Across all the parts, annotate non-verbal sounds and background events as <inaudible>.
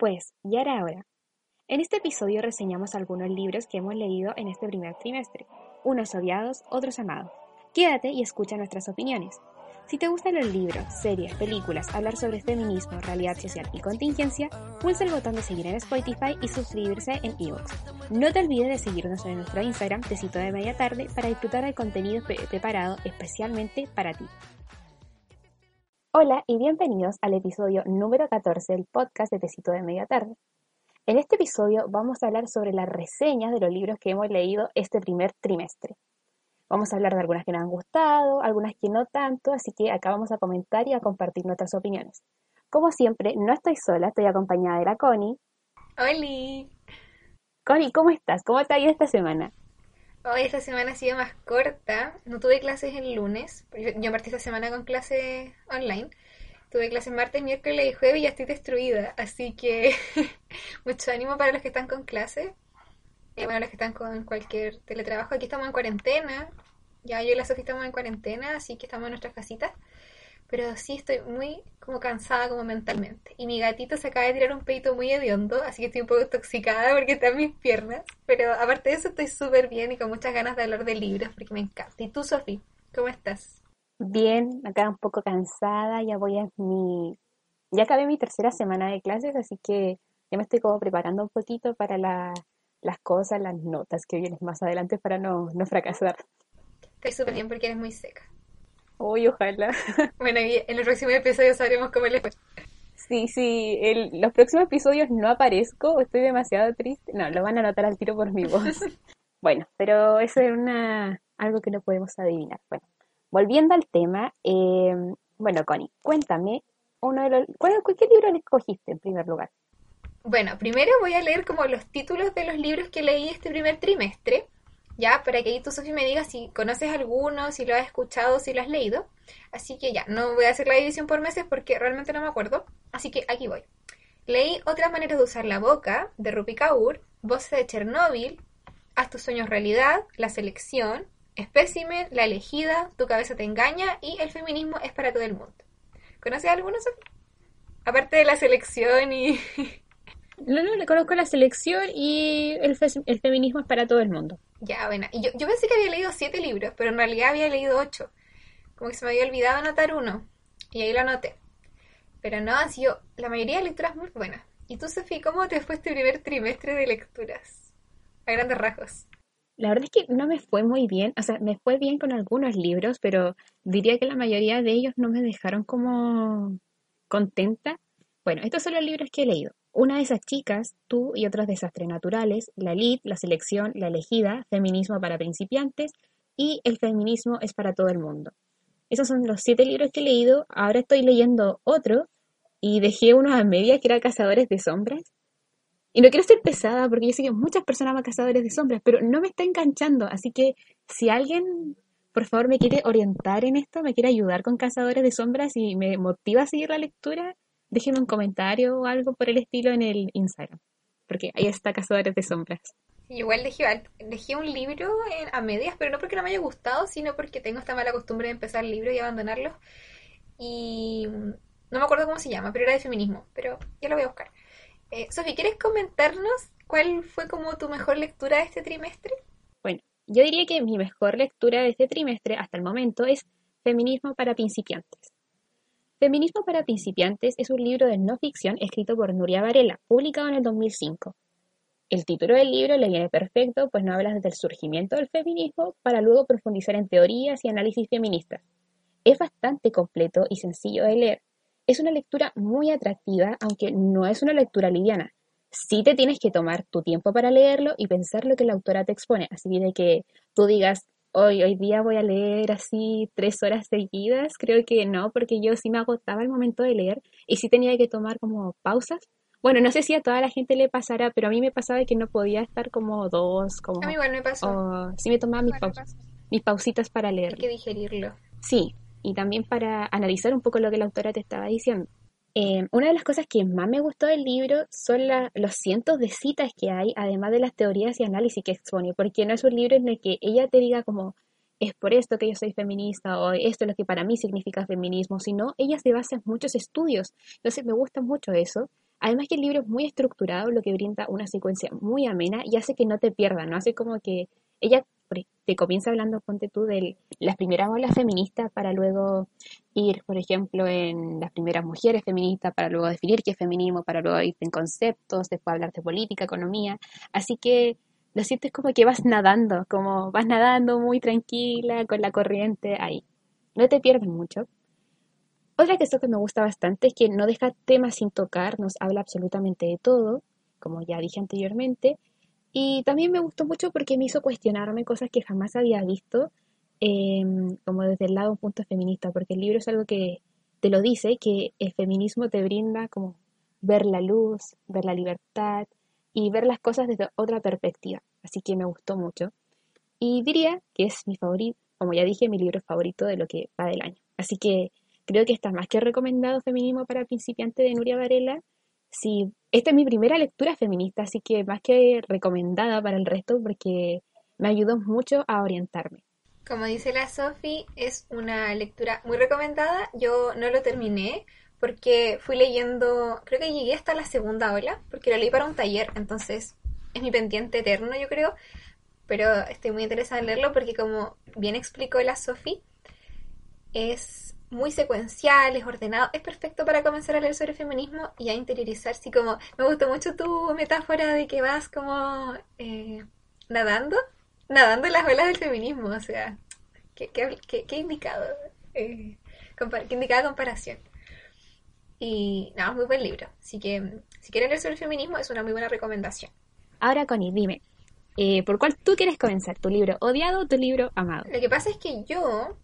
Pues ya era hora. En este episodio reseñamos algunos libros que hemos leído en este primer trimestre, unos odiados, otros amados. Quédate y escucha nuestras opiniones. Si te gustan los libros, series, películas, hablar sobre feminismo, realidad social y contingencia, pulsa el botón de seguir en Spotify y suscribirse en ebooks. No te olvides de seguirnos en nuestro Instagram, Tecito de Media Tarde, para disfrutar del contenido preparado especialmente para ti. Hola y bienvenidos al episodio número 14 del podcast de Tecito de Media Tarde. En este episodio vamos a hablar sobre las reseñas de los libros que hemos leído este primer trimestre. Vamos a hablar de algunas que nos han gustado, algunas que no tanto, así que acá vamos a comentar y a compartir nuestras opiniones. Como siempre, no estoy sola, estoy acompañada de la Connie. ¡Holi! Connie, ¿cómo estás? ¿Cómo te ha ido esta semana? Hoy esta semana ha sido más corta. No tuve clases el lunes. Yo, partí esta semana con clases online. Tuve clases martes, miércoles y jueves y ya estoy destruida. Así que <laughs> mucho ánimo para los que están con clases. Eh, bueno, los que están con cualquier teletrabajo. Aquí estamos en cuarentena. Ya yo y la Sofía estamos en cuarentena, así que estamos en nuestras casitas pero sí estoy muy como cansada como mentalmente. Y mi gatito se acaba de tirar un peito muy hediondo, así que estoy un poco intoxicada porque está en mis piernas. Pero aparte de eso estoy súper bien y con muchas ganas de hablar de libros porque me encanta. ¿Y tú, Sofi? ¿Cómo estás? Bien, acá un poco cansada, ya voy a mi... Ya acabé mi tercera semana de clases, así que ya me estoy como preparando un poquito para las cosas, las notas que vienen más adelante para no, no fracasar. Estoy súper bien porque eres muy seca. Uy, ojalá. <laughs> Bueno, y en el próximo episodio sabremos cómo les fue. Sí, sí, el, los próximos episodios no aparezco, estoy demasiado triste. No, lo van a notar al tiro por mi voz. <laughs> bueno, pero eso es una, algo que no podemos adivinar. Bueno, volviendo al tema, eh, bueno, Connie, cuéntame, uno de los, ¿cuál, ¿qué libro escogiste en primer lugar? Bueno, primero voy a leer como los títulos de los libros que leí este primer trimestre ya, para que ahí tú, Sofía, me digas si conoces alguno, si lo has escuchado, si lo has leído. Así que ya, no voy a hacer la división por meses porque realmente no me acuerdo. Así que aquí voy. Leí Otras maneras de usar la boca, de Rupi Kaur, Voces de Chernóbil, Haz tus sueños realidad, La selección, Espécimen, La elegida, Tu cabeza te engaña y El feminismo es para todo el mundo. ¿Conoces alguno, Sofía? Aparte de la selección y... <laughs> No, no, le conozco la selección y el, el feminismo es para todo el mundo. Ya, bueno. Y yo, yo pensé que había leído siete libros, pero en realidad había leído ocho. Como que se me había olvidado anotar uno. Y ahí lo anoté. Pero no, han sido la mayoría de lecturas muy buenas. ¿Y tú, Sofía, cómo te fue este primer trimestre de lecturas? A grandes rasgos. La verdad es que no me fue muy bien. O sea, me fue bien con algunos libros, pero diría que la mayoría de ellos no me dejaron como contenta. Bueno, estos son los libros que he leído. Una de esas chicas, tú y otros desastres naturales, la LID, la selección, la elegida, feminismo para principiantes y el feminismo es para todo el mundo. Esos son los siete libros que he leído. Ahora estoy leyendo otro y dejé uno a media que era Cazadores de Sombras. Y no quiero ser pesada porque yo sé que muchas personas van Cazadores de Sombras, pero no me está enganchando. Así que si alguien, por favor, me quiere orientar en esto, me quiere ayudar con Cazadores de Sombras y me motiva a seguir la lectura, déjenme un comentario o algo por el estilo en el Instagram, porque ahí está Cazadores de Sombras. Igual dejé, un libro a medias, pero no porque no me haya gustado, sino porque tengo esta mala costumbre de empezar el libro y abandonarlo. Y no me acuerdo cómo se llama, pero era de feminismo, pero ya lo voy a buscar. Eh, Sofi, ¿quieres comentarnos cuál fue como tu mejor lectura de este trimestre? Bueno, yo diría que mi mejor lectura de este trimestre hasta el momento es Feminismo para principiantes. Feminismo para principiantes es un libro de no ficción escrito por Nuria Varela, publicado en el 2005. El título del libro le viene perfecto, pues no habla desde el surgimiento del feminismo para luego profundizar en teorías y análisis feministas. Es bastante completo y sencillo de leer. Es una lectura muy atractiva, aunque no es una lectura liviana. Sí te tienes que tomar tu tiempo para leerlo y pensar lo que la autora te expone, así de que tú digas, hoy, hoy día voy a leer así tres horas seguidas, creo que no, porque yo sí me agotaba el momento de leer y sí tenía que tomar como pausas. Bueno, no sé si a toda la gente le pasará, pero a mí me pasaba que no podía estar como dos, como... A mí igual me pasó. sí me tomaba mis mis pausitas para leer. Hay que digerirlo. Sí, y también para analizar un poco lo que la autora te estaba diciendo. Eh, una de las cosas que más me gustó del libro son los cientos de citas que hay, además de las teorías y análisis que expone, porque no es un libro en el que ella te diga como es por esto que yo soy feminista o esto es lo que para mí significa feminismo, sino ella se basa en muchos estudios. Entonces me gusta mucho eso. Además que el libro es muy estructurado, lo que brinda una secuencia muy amena y hace que no te pierdas, ¿no? Hace como que ella te comienza hablando, ponte tú, de las primeras olas feministas para luego ir, por ejemplo, en las primeras mujeres feministas, para luego definir qué es feminismo, para luego ir en conceptos, después hablar de política, economía. Así que lo sientes como que vas nadando, como vas nadando muy tranquila, con la corriente ahí. No te pierdes mucho. Otra cosa que me gusta bastante es que no deja temas sin tocar, nos habla absolutamente de todo, como ya dije anteriormente, y también me gustó mucho porque me hizo cuestionarme cosas que jamás había visto, em, como desde el lado un punto feminista, porque el libro es algo que te lo dice, que el feminismo te brinda como ver la luz, ver la libertad y ver las cosas desde otra perspectiva. Así que me gustó mucho. Y diría que es mi favorito, como ya dije, mi libro favorito de lo que va del año. Así que creo que está más que recomendado Feminismo para principiantes de Nuria Varela Sí, esta es mi primera lectura feminista, así que más que recomendada para el resto porque me ayudó mucho a orientarme. Como dice la Sofi, es una lectura muy recomendada. Yo no lo terminé porque fui leyendo, creo que llegué hasta la segunda ola, porque lo leí para un taller, entonces es mi pendiente eterno, yo creo. Pero estoy muy interesada en leerlo porque como bien explicó la Sofi, es muy secuencial, es ordenado, es perfecto para comenzar a leer sobre feminismo y a interiorizar. Sí, como me gustó mucho tu metáfora de que vas como eh, nadando, nadando en las olas del feminismo, o sea, qué, qué, indicado, eh, qué indicada comparación. Y nada, muy buen libro. Así que si quieren leer sobre feminismo es una muy buena recomendación. Ahora, Connie, dime, eh, ¿por cuál tú quieres comenzar? ¿Tu libro odiado o tu libro amado? Lo que pasa es que yo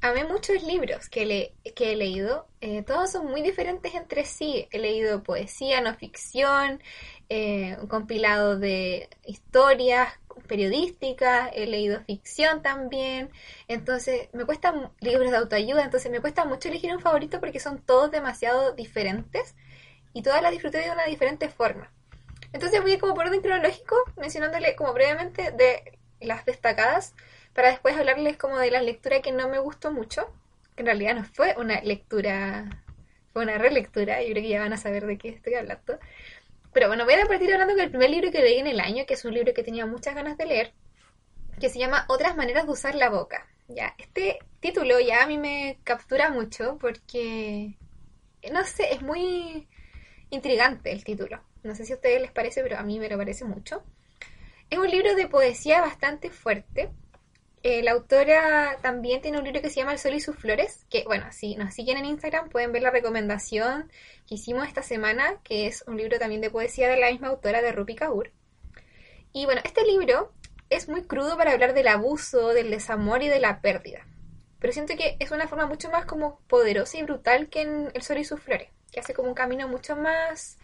amé muchos libros que, le, que he leído. Eh, todos son muy diferentes entre sí. He leído poesía, no ficción, eh, un compilado de historias periodísticas, he leído ficción también. Entonces, me cuesta libros de autoayuda, entonces me cuesta mucho elegir un favorito porque son todos demasiado diferentes y todas las disfruté de una diferente forma. Entonces voy como por orden cronológico, mencionándole como brevemente de las destacadas para después hablarles como de la lectura que no me gustó mucho, que en realidad no fue una lectura, fue una relectura, yo creo que ya van a saber de qué estoy hablando. Pero bueno, voy a partir hablando del primer libro que leí en el año, que es un libro que tenía muchas ganas de leer, que se llama Otras maneras de usar la boca. Ya, este título ya a mí me captura mucho porque, no sé, es muy intrigante el título. No sé si a ustedes les parece, pero a mí me lo parece mucho. Es un libro de poesía bastante fuerte, eh, la autora también tiene un libro que se llama El Sol y sus Flores, que bueno, si nos siguen en Instagram pueden ver la recomendación que hicimos esta semana, que es un libro también de poesía de la misma autora de Rupi Kaur. Y bueno, este libro es muy crudo para hablar del abuso, del desamor y de la pérdida. Pero siento que es una forma mucho más como poderosa y brutal que en El Sol y sus Flores, que hace como un camino mucho más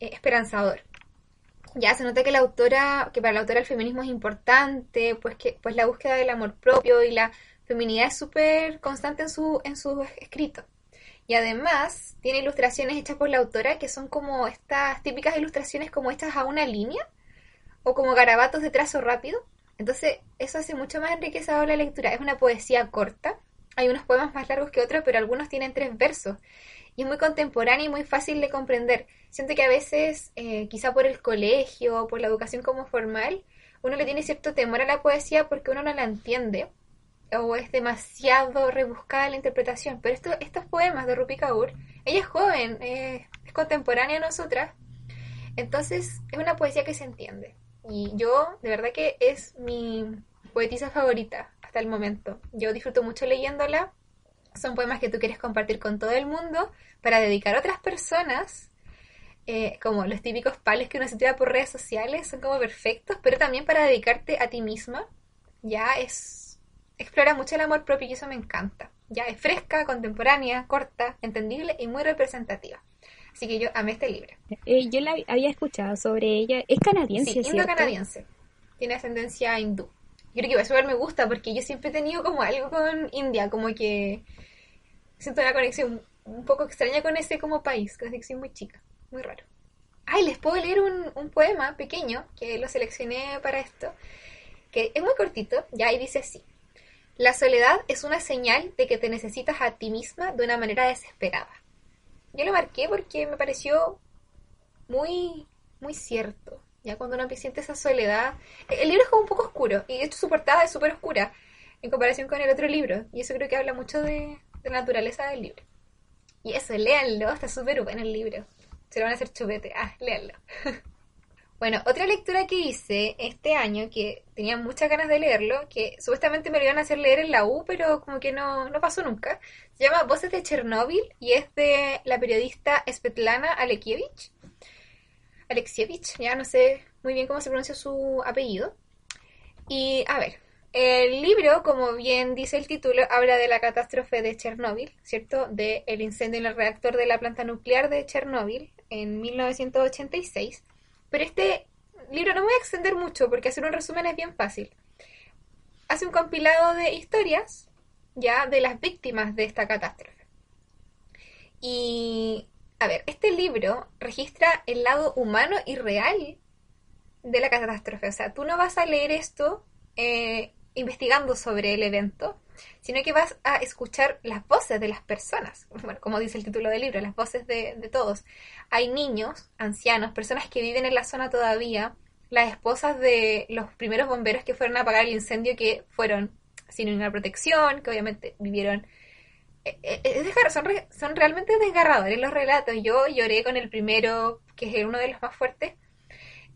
eh, esperanzador ya se nota que la autora, que para la autora el feminismo es importante, pues que pues la búsqueda del amor propio y la feminidad es súper constante en su en sus escritos. Y además tiene ilustraciones hechas por la autora que son como estas típicas ilustraciones como hechas a una línea o como garabatos de trazo rápido. Entonces eso hace mucho más enriquecedor la lectura. Es una poesía corta. Hay unos poemas más largos que otros, pero algunos tienen tres versos y es muy contemporánea y muy fácil de comprender. Siento que a veces, eh, quizá por el colegio, por la educación como formal, uno le tiene cierto temor a la poesía porque uno no la entiende o es demasiado rebuscada la interpretación. Pero esto, estos poemas de Rupi Kaur, ella es joven, es contemporánea a nosotras, entonces es una poesía que se entiende. Y yo, de verdad que es mi poetisa favorita hasta el momento. Yo disfruto mucho leyéndola son poemas que tú quieres compartir con todo el mundo para dedicar a otras personas, eh, como los típicos pales que uno se tira por redes sociales, son como perfectos, pero también para dedicarte a ti misma. Ya es. explora mucho el amor propio y eso me encanta. Ya es fresca, contemporánea, corta, entendible y muy representativa. Así que yo amé este libro. Eh, yo la había escuchado sobre ella. Es canadiense, sí, indo-canadiense. Tiene ascendencia hindú. Yo creo que eso me gusta porque yo siempre he tenido como algo con India, como que siento una conexión un poco extraña con ese como país, conexión muy chica, muy raro. Ay, les puedo leer un, un poema pequeño que lo seleccioné para esto, que es muy cortito, ya y dice así. La soledad es una señal de que te necesitas a ti misma de una manera desesperada. Yo lo marqué porque me pareció muy, muy cierto. Ya cuando uno siente esa soledad. El libro es como un poco oscuro, y hecho su portada es súper oscura en comparación con el otro libro. Y eso creo que habla mucho de, la naturaleza del libro. Y eso, léanlo, está súper bueno el libro. Se lo van a hacer chupete. Ah, léanlo. <laughs> bueno, otra lectura que hice este año, que tenía muchas ganas de leerlo, que supuestamente me lo iban a hacer leer en la U, pero como que no, no pasó nunca. Se llama Voces de Chernóbil y es de la periodista Svetlana Alexievich. Alexievich, ya no sé muy bien cómo se pronuncia su apellido. Y a ver, el libro, como bien dice el título, habla de la catástrofe de Chernóbil, ¿cierto? De el incendio en el reactor de la planta nuclear de Chernóbil en 1986. Pero este libro no voy a extender mucho porque hacer un resumen es bien fácil. Hace un compilado de historias ya de las víctimas de esta catástrofe. Y, a ver, este libro registra el lado humano y real de la catástrofe. O sea, tú no vas a leer esto eh, investigando sobre el evento, sino que vas a escuchar las voces de las personas, <laughs> bueno, como dice el título del libro, las voces de, todos. Hay niños, ancianos, personas que viven en la zona todavía, las esposas de los primeros bomberos que fueron a apagar el incendio, que fueron sin ninguna protección, que obviamente vivieron... Eh, eh, son, son realmente desgarradores los relatos. Yo lloré con el primero, que es uno de los más fuertes,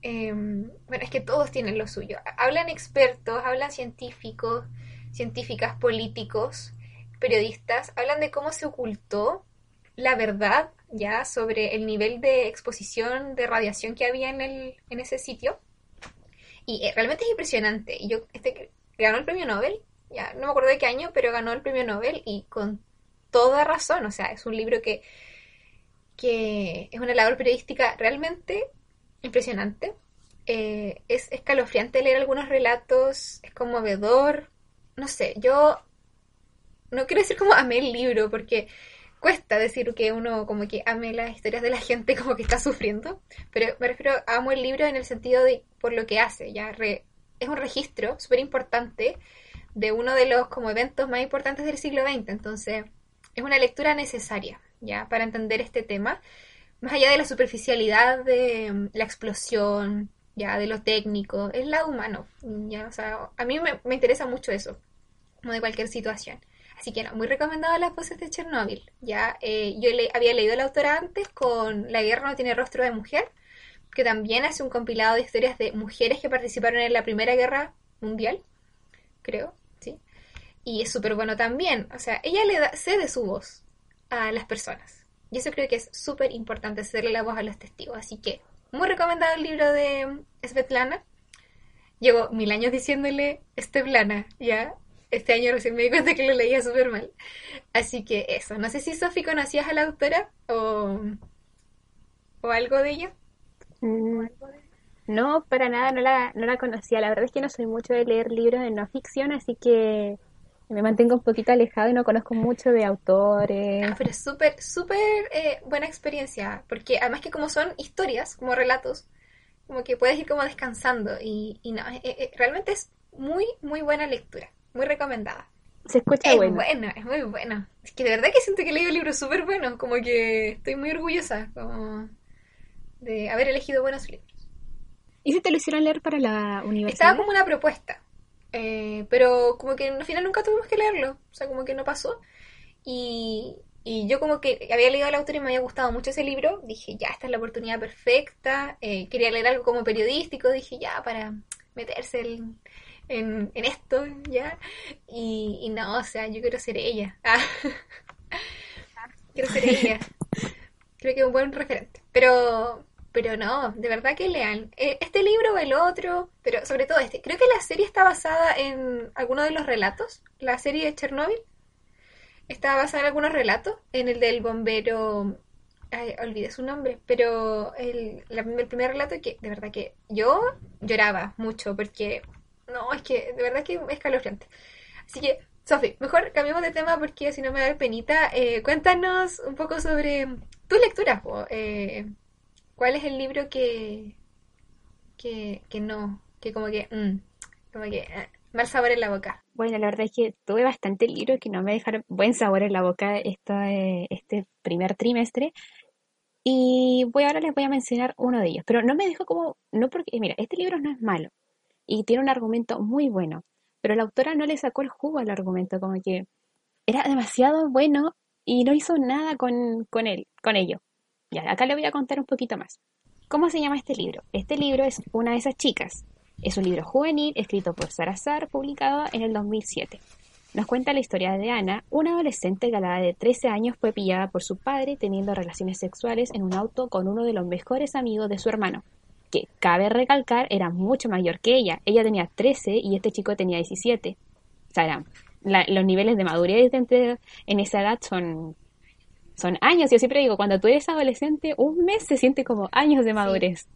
Em, bueno, es que todos tienen lo suyo. Hablan expertos, hablan científicos, científicas, políticos, periodistas, hablan de cómo se ocultó la verdad ya sobre el nivel de exposición de radiación que había en, el, en ese sitio. Y eh, realmente es impresionante. Yo, este ganó el premio Nobel, ya no me acuerdo de qué año, pero ganó el premio Nobel y con toda razón. O sea, es un libro que, que es una labor periodística realmente impresionante. Eh, es escalofriante leer algunos relatos, es conmovedor. No sé, yo no quiero decir como amé el libro, porque cuesta decir que uno como que ame las historias de la gente como que está sufriendo, pero me refiero a amo el libro en el sentido de por lo que hace, ya es un registro súper importante de uno de los como eventos más importantes del siglo XX, entonces es una lectura necesaria ya para entender este tema más allá de la superficialidad de mm, la explosión, ya de lo técnico, es lado humano, ya, o sea, a mí me, interesa mucho eso, como de cualquier situación. Así que no, muy recomendado las voces de Chernóbil. Ya eh, yo le, había leído la autora antes con La guerra no tiene rostro de mujer, que también hace un compilado de historias de mujeres que participaron en la Primera Guerra Mundial, creo. Y es súper bueno también. O sea, ella le da, cede su voz a las personas. Y eso creo que es súper importante, hacerle la voz a los testigos. Así que, muy recomendado el libro de Svetlana. Llevo mil años diciéndole Svetlana, ya. Este año recién me di cuenta que lo leía súper mal. Así que eso. No sé si Sofi conocías a la autora o, o algo de ella. Mm, no, para nada, no la, no la conocía. La verdad es que no soy mucho de leer libros de no ficción, así que me mantengo un poquito alejado y no conozco mucho de autores. Ah, pero es súper, súper eh, buena experiencia, porque además que como son historias, como relatos, como que puedes ir como descansando y, y no, eh, eh, realmente es muy, muy buena lectura, muy recomendada. Se escucha es bueno. bueno. Es muy bueno. Es que de verdad que siento que he leído libros súper buenos, como que estoy muy orgullosa como de haber elegido buenos libros. ¿Y si te lo hicieron leer para la universidad? Estaba como una propuesta. Eh, pero como que al final nunca tuvimos que leerlo, o sea, como que no pasó. Y, y yo como que había leído al autor y me había gustado mucho ese libro, dije, ya, esta es la oportunidad perfecta, eh, quería leer algo como periodístico, dije, ya, para meterse en, en, esto, ya. Y, y, no, o sea, yo quiero ser ella. <laughs> quiero ser ella. <laughs> Creo que es un buen referente. Pero, pero no, de verdad que lean. Eh, este libro o el otro, pero sobre todo este. Creo que la serie está basada en algunos de los relatos. La serie de Chernobyl está basada en algunos relatos. En el del bombero. Ay, olvidé su nombre, pero el, el primer relato que de verdad que yo lloraba mucho porque no, es que de verdad que es escalofriante. Así que, Sofi, mejor cambiemos de tema porque si no me da penita. Eh, cuéntanos un poco sobre tus lecturas. Eh, ¿Cuál es el libro que, que, que no, que como que, mm, como que, eh, mal sabor en la boca? Bueno, la verdad es que tuve bastante libros que no me dejaron buen sabor en la boca esta, este primer trimestre. Y voy ahora les voy a mencionar uno de ellos, pero no me dejo como, no porque, mira, este libro no es malo y tiene un argumento muy bueno, pero la autora no le sacó el jugo al argumento, como que era demasiado bueno y no hizo nada con, con él, con ello. Ya, acá le voy a contar un poquito más. ¿Cómo se llama este libro? Este libro es Una de esas chicas. Es un libro juvenil escrito por Sarazar, publicado en el 2007. Nos cuenta la historia de Ana, una adolescente que a la edad de 13 años fue pillada por su padre teniendo relaciones sexuales en un auto con uno de los mejores amigos de su hermano, que, cabe recalcar, era mucho mayor que ella. Ella tenía 13 y este chico tenía 17. O sea, los niveles de madurez en esa edad son, son años. Yo siempre digo, cuando tú eres adolescente, un mes se siente como años de madurez.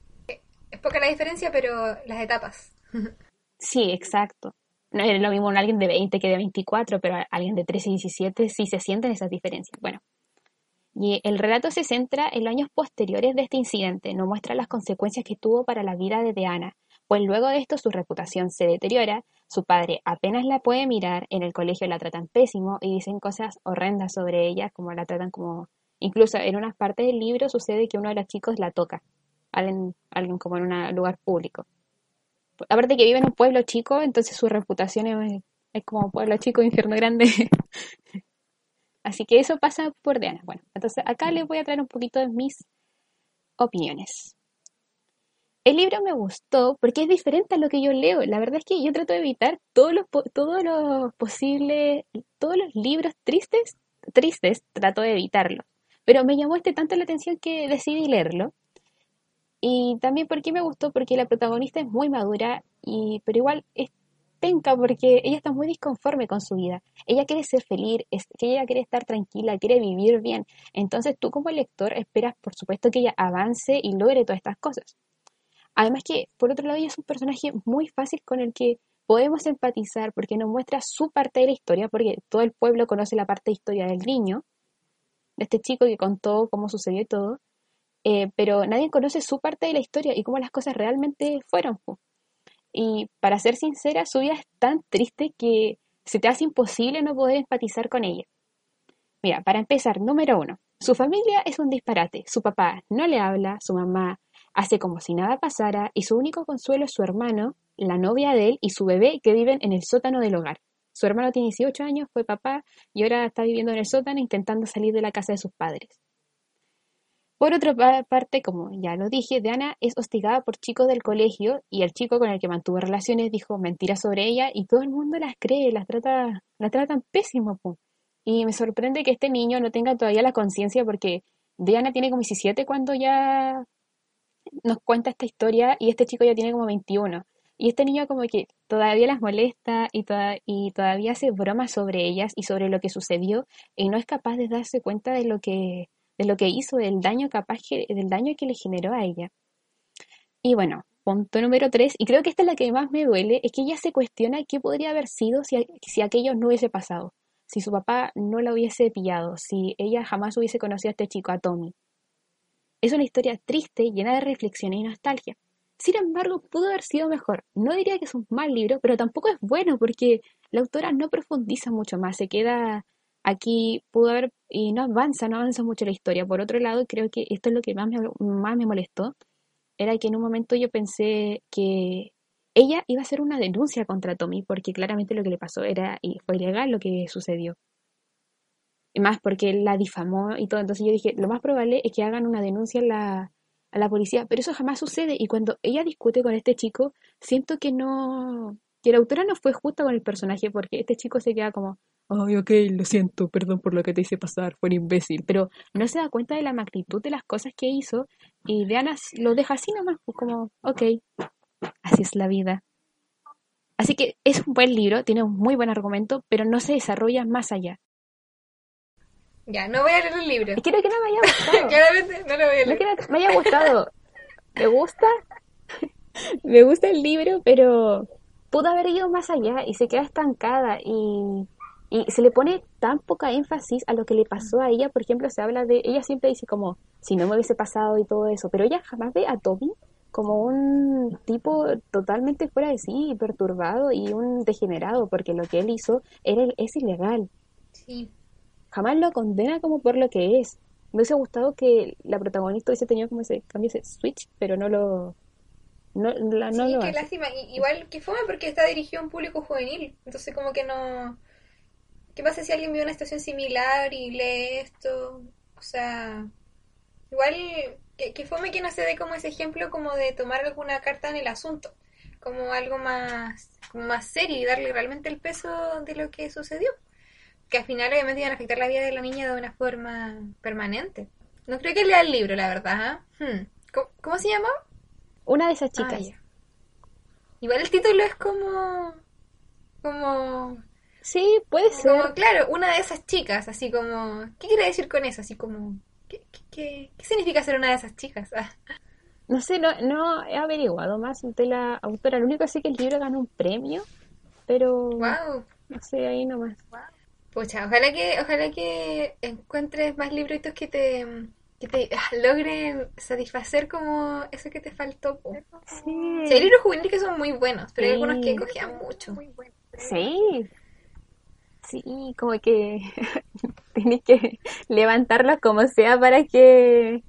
Es poca la diferencia, pero las etapas. sí, exacto no es lo mismo un alguien de 20 que de 24, pero alguien de 13 y 17 sí se sienten esas diferencias. Bueno, y el relato se centra en los años posteriores de este incidente, no muestra las consecuencias que tuvo para la vida de Diana, pues luego de esto su reputación se deteriora, su padre apenas la puede mirar, en el colegio la tratan pésimo y dicen cosas horrendas sobre ella, como la tratan como... Incluso en unas partes del libro sucede que uno de los chicos la toca, alguien, alguien como en un lugar público aparte que vive en un pueblo chico, entonces su reputación es, como pueblo chico, infierno grande. <laughs> Así que eso pasa por Diana. Bueno, entonces acá les voy a traer un poquito de mis opiniones. El libro me gustó porque es diferente a lo que yo leo. La verdad es que yo trato de evitar todos los, todos los posibles, todos los libros tristes, tristes, trato de evitarlos. Pero me llamó este tanto la atención que decidí leerlo. Y también porque me gustó, porque la protagonista es muy madura, y, pero igual es penca porque ella está muy disconforme con su vida. Ella quiere ser feliz, ella quiere estar tranquila, quiere vivir bien. Entonces tú como lector esperas, por supuesto, que ella avance y logre todas estas cosas. Además que, por otro lado, ella es un personaje muy fácil con el que podemos empatizar porque nos muestra su parte de la historia, porque todo el pueblo conoce la parte de historia del niño, de este chico que contó cómo sucedió todo, eh, pero nadie conoce su parte de la historia y cómo las cosas realmente fueron. Y para ser sincera, su vida es tan triste que se te hace imposible no poder empatizar con ella. Mira, para empezar, número uno, su familia es un disparate. Su papá no le habla, su mamá hace como si nada pasara y su único consuelo es su hermano, la novia de él y su bebé que viven en el sótano del hogar. Su hermano tiene 18 años, fue papá y ahora está viviendo en el sótano intentando salir de la casa de sus padres. Por otra parte, como ya lo dije, Diana es hostigada por chicos del colegio y el chico con el que mantuvo relaciones dijo mentiras sobre ella y todo el mundo las cree, las trata, la tratan pésimo. Y me sorprende que este niño no tenga todavía la conciencia porque Diana tiene como 17 cuando ya nos cuenta esta historia y este chico ya tiene como 21. Y este niño como que todavía las molesta y, y todavía hace bromas sobre ellas y sobre lo que sucedió y no es capaz de darse cuenta de lo que de lo que hizo, del daño capaz que, del daño que le generó a ella. Y bueno, punto número tres, y creo que esta es la que más me duele, es que ella se cuestiona qué podría haber sido si, si aquello no hubiese pasado, si su papá no la hubiese pillado, si ella jamás hubiese conocido a este chico, a Tommy. Es una historia triste, llena de reflexión y nostalgia. Sin embargo, pudo haber sido mejor. No diría que es un mal libro, pero tampoco es bueno porque la autora no profundiza mucho más, se queda aquí pudo haber, y no avanza, no avanza mucho la historia. Por otro lado, creo que esto es lo que más me, más me molestó, era que en un momento yo pensé que ella iba a hacer una denuncia contra Tommy, porque claramente lo que le pasó era, y fue ilegal lo que sucedió. Y más porque la difamó y todo. Entonces yo dije, lo más probable es que hagan una denuncia a la, a la policía, pero eso jamás sucede. Y cuando ella discute con este chico, siento que no, que la autora no fue justa con el personaje, porque este chico se queda como, ay, ok, lo siento, perdón por lo que te hice pasar, fue un imbécil, pero no se da cuenta de la magnitud de las cosas que hizo y Diana lo deja así nomás, pues, como, ok, así es la vida. Así que es un buen libro, tiene un muy buen argumento, pero no se desarrolla más allá. Ya, no voy a leer el libro. Quiero que no me haya <laughs> gustado. Claramente no lo voy a leer. No que me haya gustado. Me gusta. <laughs> me gusta el libro, pero pudo haber ido más allá y se queda estancada y y se le pone tan poca énfasis a lo que le pasó a ella. Por ejemplo, se habla de. Ella siempre dice como, si no me hubiese pasado y todo eso. Pero ella jamás ve a Toby como un tipo totalmente fuera de sí, perturbado y un degenerado, porque lo que él hizo era, es ilegal. Sí. Jamás lo condena como por lo que es. Me hubiese gustado que la protagonista hubiese tenido como ese cambio, ese switch, pero no lo. No, la- no sí, lo qué hace. lástima. Y- igual que fome porque está dirigido a un público juvenil. Entonces como que no... ¿Qué pasa si alguien vive una situación similar y lee esto? O sea... Igual que, que fome que no se dé como ese ejemplo como de tomar alguna carta en el asunto. Como algo más, más serio y darle realmente el peso de lo que sucedió. Que al final obviamente iban a afectar la vida de la niña de una forma permanente. No creo que lea el libro, la verdad. ¿ah? Hmm. ¿Cómo, cómo se llama? Una de esas Ah, chicas. ya. Igual el título es como. Como. sí, puede ser. Como, claro, una de esas chicas, así como. ¿Qué quiere decir con eso? Así como. ¿Qué, qué, qué- qué significa ser una de esas chicas? Ah, No sé, no, no he averiguado más de la autora. Lo único que sé es que el libro ganó un premio, pero wow. no sé, ahí nomás. Pucha, ojalá que, ojalá que encuentres más libritos que te. que te ah, logren satisfacer como eso que te faltó. po. Sí. Sí, hay libros juveniles que son muy buenos, pero hay algunos que cogían mucho. Sí. Sí, como que <laughs> tienes que levantarlos como sea para que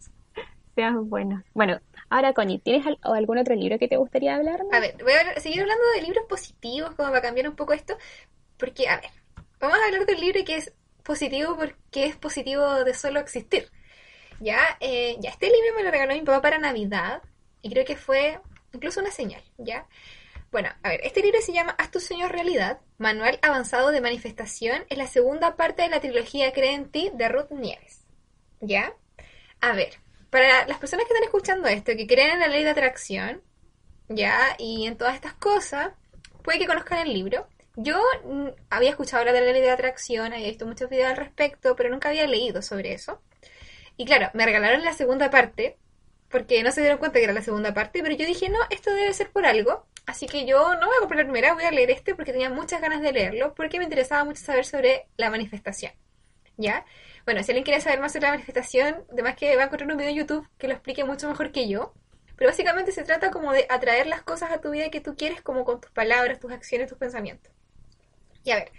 sean buenos. Bueno, ahora Connie, ¿tienes algún otro libro que te gustaría hablar? A ver, voy a seguir hablando de libros positivos, como para cambiar un poco esto, porque, a ver, vamos a hablar del libro que es positivo porque es positivo de solo existir. Ya, eh, ya este libro me lo regaló mi papá para Navidad y creo que fue incluso una señal, ¿ya? Bueno, a ver, este libro se llama Haz tu sueño realidad, Manual Avanzado de Manifestación, es la segunda parte de la trilogía Cree en ti de Ruth Nieves, ¿ya? A ver, para las personas que están escuchando esto, que creen en la ley de atracción, ya, y en todas estas cosas, puede que conozcan el libro. Yo había escuchado hablar de la ley de atracción, había visto muchos videos al respecto, pero nunca había leído sobre eso. Y claro, me regalaron la segunda parte, porque no se dieron cuenta que era la segunda parte, pero yo dije, no, esto debe ser por algo. Así que yo no voy a comprar la primera, voy a leer este porque tenía muchas ganas de leerlo, porque me interesaba mucho saber sobre la manifestación. ¿Ya? Bueno, si alguien quiere saber más sobre la manifestación, además que va a encontrar un video en YouTube que lo explique mucho mejor que yo. Pero básicamente se trata como de atraer las cosas a tu vida que tú quieres, como con tus palabras, tus acciones, tus pensamientos. Y a ver,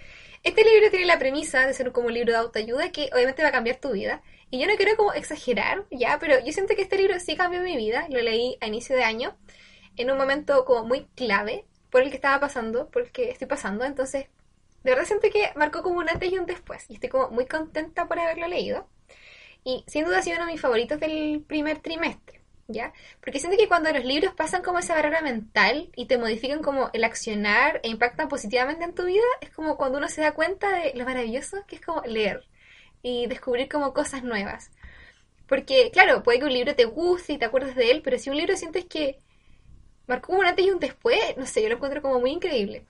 este libro tiene la premisa de ser como un libro de autoayuda que obviamente va a cambiar tu vida. Y yo no quiero como exagerar, ya, pero yo siento que este libro sí cambió mi vida. Lo leí a inicio de año, en un momento como muy clave por el que estaba pasando, por el que estoy pasando. Entonces, de verdad siento que marcó como un antes y un después. Y estoy como muy contenta por haberlo leído. Y sin duda ha sido uno de mis favoritos del primer trimestre, ¿ya? Porque siento que cuando los libros pasan como esa barrera mental y te modifican como el accionar e impactan positivamente en tu vida, es como cuando uno se da cuenta de lo maravilloso que es como leer y descubrir como cosas nuevas. Porque, claro, puede que un libro te guste y te acuerdes de él, pero si un libro sientes que marcó un antes y un después, no sé, yo lo encuentro como muy increíble.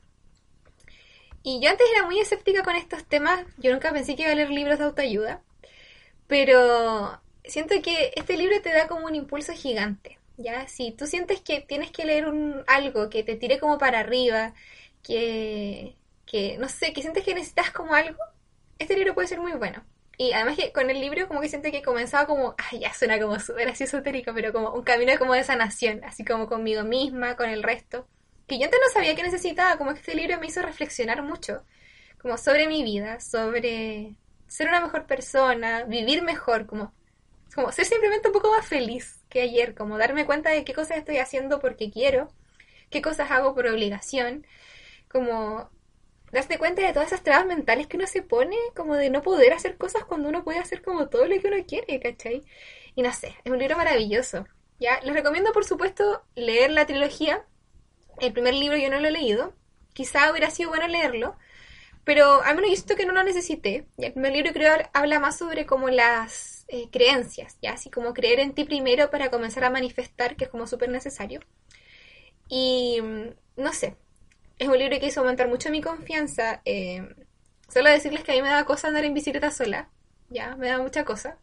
Y yo antes era muy escéptica con estos temas, yo nunca pensé que iba a leer libros de autoayuda, pero siento que este libro te da como un impulso gigante, ¿ya? Si tú sientes que tienes que leer un, algo que te tire como para arriba, que, que, no sé, que sientes que necesitas como algo, este libro puede ser muy bueno. Y además que con el libro como que siento que comenzaba como, ay, ya suena como súper así esotérico, pero como un camino como de sanación, así como conmigo misma, con el resto. Que yo antes no sabía que necesitaba, como este libro me hizo reflexionar mucho, como sobre mi vida, sobre ser una mejor persona, vivir mejor, como, como ser simplemente un poco más feliz que ayer, como darme cuenta de qué cosas estoy haciendo porque quiero, qué cosas hago por obligación, como darte cuenta de todas esas trabas mentales que uno se pone, como de no poder hacer cosas cuando uno puede hacer como todo lo que uno quiere, ¿cachai? Y no sé, es un libro maravilloso. Ya, les recomiendo por supuesto leer la trilogía. El primer libro yo no lo he leído. Quizá hubiera sido bueno leerlo, pero al menos yo siento que no lo necesité. El primer libro creo habla más sobre como las eh, creencias, ya así como creer en ti primero para comenzar a manifestar, que es como súper necesario. Y mm, no sé, es un libro que hizo aumentar mucho mi confianza. Eh, solo decirles que a mí me da cosa andar en bicicleta sola, ya, me da mucha cosa.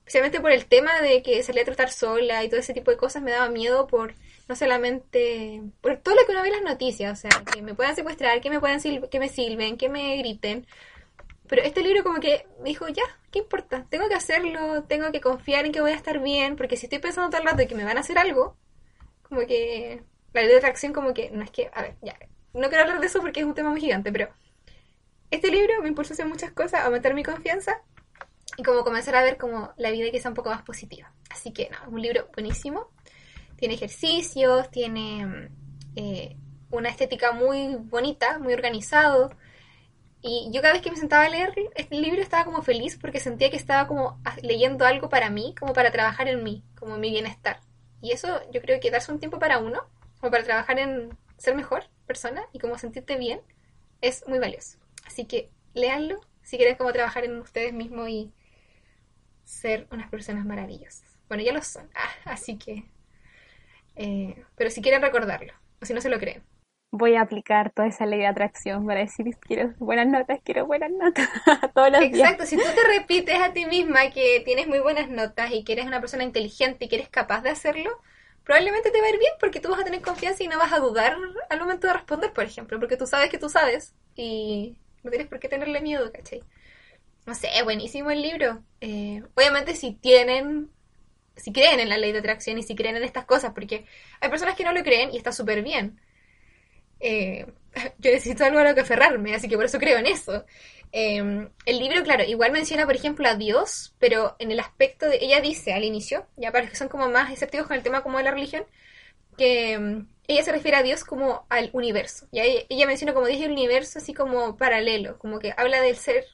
Especialmente por el tema de que salía a trotar sola y todo ese tipo de cosas me daba miedo por no solamente por todo lo que uno ve las noticias, o sea, que me puedan secuestrar, que me puedan sil- que me silben, que me griten. Pero este libro como que me dijo, ya, ¿qué importa? Tengo que hacerlo, tengo que confiar en que voy a estar bien, porque si estoy pensando todo el rato que me van a hacer algo, como que la ley de atracción como que, no es que, a ver, ya, no quiero hablar de eso porque es un tema muy gigante, pero este libro me impulsó a hacer muchas cosas, a aumentar mi confianza y como comenzar a ver como la vida que sea un poco más positiva. Así que no, es un libro buenísimo. Tiene ejercicios, tiene eh, una estética muy bonita, muy organizado. Y yo cada vez que me sentaba a leer este libro estaba como feliz porque sentía que estaba como leyendo algo para mí, como para trabajar en mí, como mi bienestar. Y eso yo creo que darse un tiempo para uno, como para trabajar en ser mejor persona y como sentirte bien, es muy valioso. Así que léanlo si quieren como trabajar en ustedes mismos y ser unas personas maravillosas. Bueno, ya lo son, ah, así que... Eh, pero si quieren recordarlo, o si no se lo creen. Voy a aplicar toda esa ley de atracción para decir quiero buenas notas, quiero buenas notas <laughs> todos los Exacto, si tú te repites a ti misma que tienes muy buenas notas y que eres una persona inteligente y que eres capaz de hacerlo, probablemente te va a ir bien porque tú vas a tener confianza y no vas a dudar al momento de responder, por ejemplo, porque tú sabes que tú sabes y no tienes por qué tenerle miedo, ¿cachai? No sé, buenísimo el libro. Eh, obviamente si tienen, si creen en la ley de atracción y si creen en estas cosas, porque hay personas que no lo creen y está súper bien. Eh, <laughs> yo necesito algo a lo que aferrarme, así que por eso creo en eso. Eh, el libro, claro, igual menciona, por ejemplo, a Dios, pero en el aspecto de, ella dice al inicio, ya para los que son como más escépticos con el tema como de la religión, que mm, ella se refiere a Dios como al universo. Y ella, menciona como dije el universo así como paralelo, como que habla del ser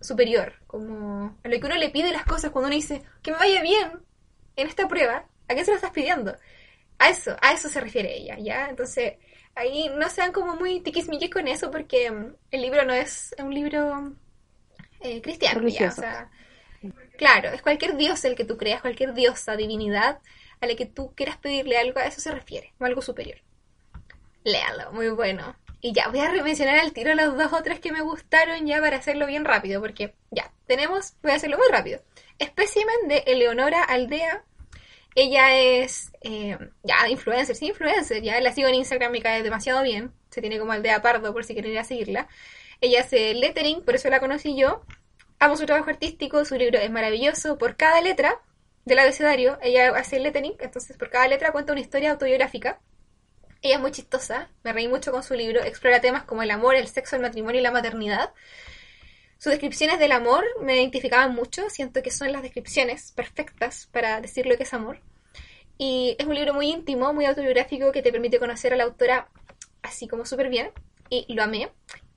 superior, como a lo que uno le pide las cosas cuando uno dice que me vaya bien en esta prueba, ¿a qué se lo estás pidiendo? A eso, a eso se refiere ella, ¿ya? Entonces, ahí no sean como muy tiquismiquis con eso porque mm, el libro no es un libro eh, cristiano, ¿ya? O sea, claro, es cualquier dios el que tú creas, cualquier diosa, divinidad, a la que tú quieras pedirle algo, a eso se refiere, o algo superior. Léalo, muy bueno. Y ya, voy a mencionar al tiro las dos otras que me gustaron ya para hacerlo bien rápido, porque ya, tenemos, voy a hacerlo muy rápido. Espécimen de Eleonora Aldea. Ella es, eh, ya, influencer, sí, influencer, ya la sigo en Instagram, me cae demasiado bien. Se tiene como Aldea Pardo por si quieren ir a seguirla. Ella hace lettering, por eso la conocí yo. Amo su trabajo artístico, su libro es maravilloso. Por cada letra del abecedario, ella hace lettering, entonces por cada letra cuenta una historia autobiográfica. Ella es muy chistosa, me reí mucho con su libro, explora temas como el amor, el sexo, el matrimonio y la maternidad. Sus descripciones del amor me identificaban mucho, siento que son las descripciones perfectas para decir lo que es amor. Y es un libro muy íntimo, muy autobiográfico, que te permite conocer a la autora así como súper bien, y lo amé.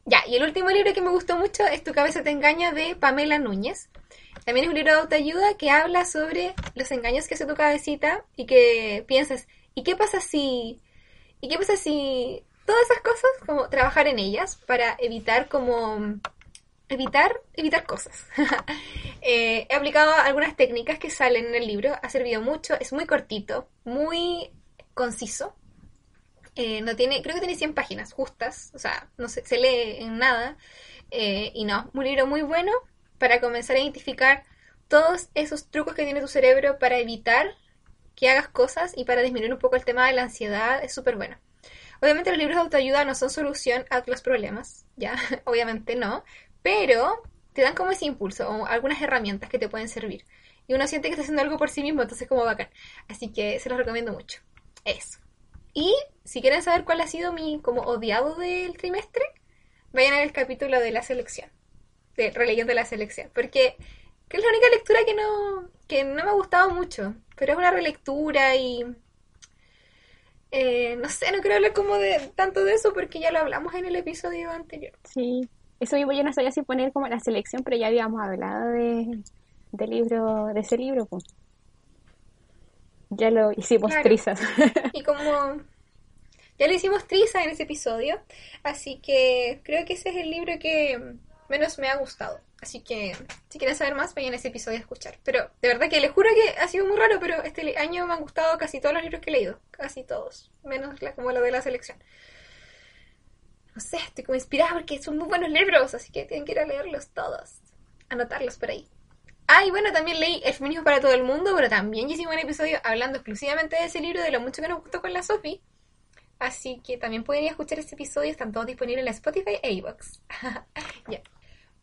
Ya, y el último libro que me gustó mucho es Tu cabeza te engaña de Pamela Núñez. También es un libro de autoayuda que habla sobre los engaños que hace tu cabecita y que piensas, ¿y qué pasa si... ¿Y qué pasa si todas esas cosas, como trabajar en ellas para evitar como... Evitar, evitar cosas. <laughs> Eh, he aplicado algunas técnicas que salen en el libro, ha servido mucho, es muy cortito, muy conciso. Eh, no tiene, creo que tiene 100 páginas justas, o sea, no se, se lee en nada. Eh, y no, un libro muy bueno, para comenzar a identificar todos esos trucos que tiene tu cerebro para evitar que hagas cosas y para disminuir un poco el tema de la ansiedad es súper bueno. Obviamente los libros de autoayuda no son solución a los problemas, ya, <laughs> obviamente no, pero te dan como ese impulso o algunas herramientas que te pueden servir. Y uno siente que está haciendo algo por sí mismo, entonces como bacán. Así que se los recomiendo mucho. Eso. Y si quieren saber cuál ha sido mi como odiado del trimestre, vayan a ver el capítulo de la selección de releyendo la selección, porque es la única lectura que no, que no me ha gustado mucho, pero es una relectura y eh, no sé, no quiero hablar como de tanto de eso porque ya lo hablamos en el episodio anterior. Sí, eso mismo yo no sabía si poner como la selección, pero ya habíamos hablado de, de libro, de ese libro, pues. Ya lo hicimos trizas. <laughs> Y como ya lo hicimos trizas en ese episodio, así que creo que ese es el libro que menos me ha gustado. Así que si quieren saber más, vayan a ese episodio a escuchar. Pero de verdad que les juro que ha sido muy raro, pero este año me han gustado casi todos los libros que he leído. Casi todos. Menos la, como lo de la selección. No sé, estoy como inspirada porque son muy buenos libros, así que tienen que ir a leerlos todos. Anotarlos por ahí. Ah, y bueno, también leí El feminismo para todo el mundo, pero también hicimos un episodio hablando exclusivamente de ese libro, de lo mucho que nos gustó con la Sophie. Así que también pueden ir a escuchar ese episodio, están todos disponibles en Spotify e iVoox. <laughs> ya.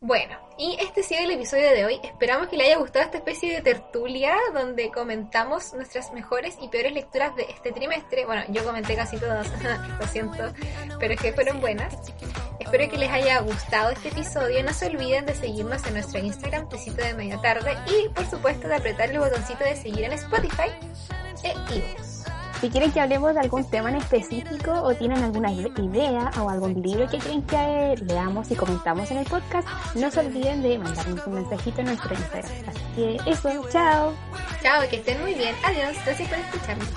Bueno, y este ha sido el episodio de hoy. Esperamos que le haya gustado esta especie de tertulia donde comentamos nuestras mejores y peores lecturas de este trimestre. Bueno, yo comenté casi todas, <laughs> lo siento, pero es que fueron buenas. Espero que les haya gustado este episodio. No se olviden de seguirnos en nuestro Instagram, Tecito de Media Tarde, y por supuesto de apretar el botoncito de seguir en Spotify e. Si quieren que hablemos de algún tema en específico o tienen alguna idea o algún libro que quieren que leamos y comentamos en el podcast, no se olviden de mandarnos un mensajito en nuestro Instagram. Así que eso, chao. Chao, que estén muy bien. Adiós. Gracias por escucharnos.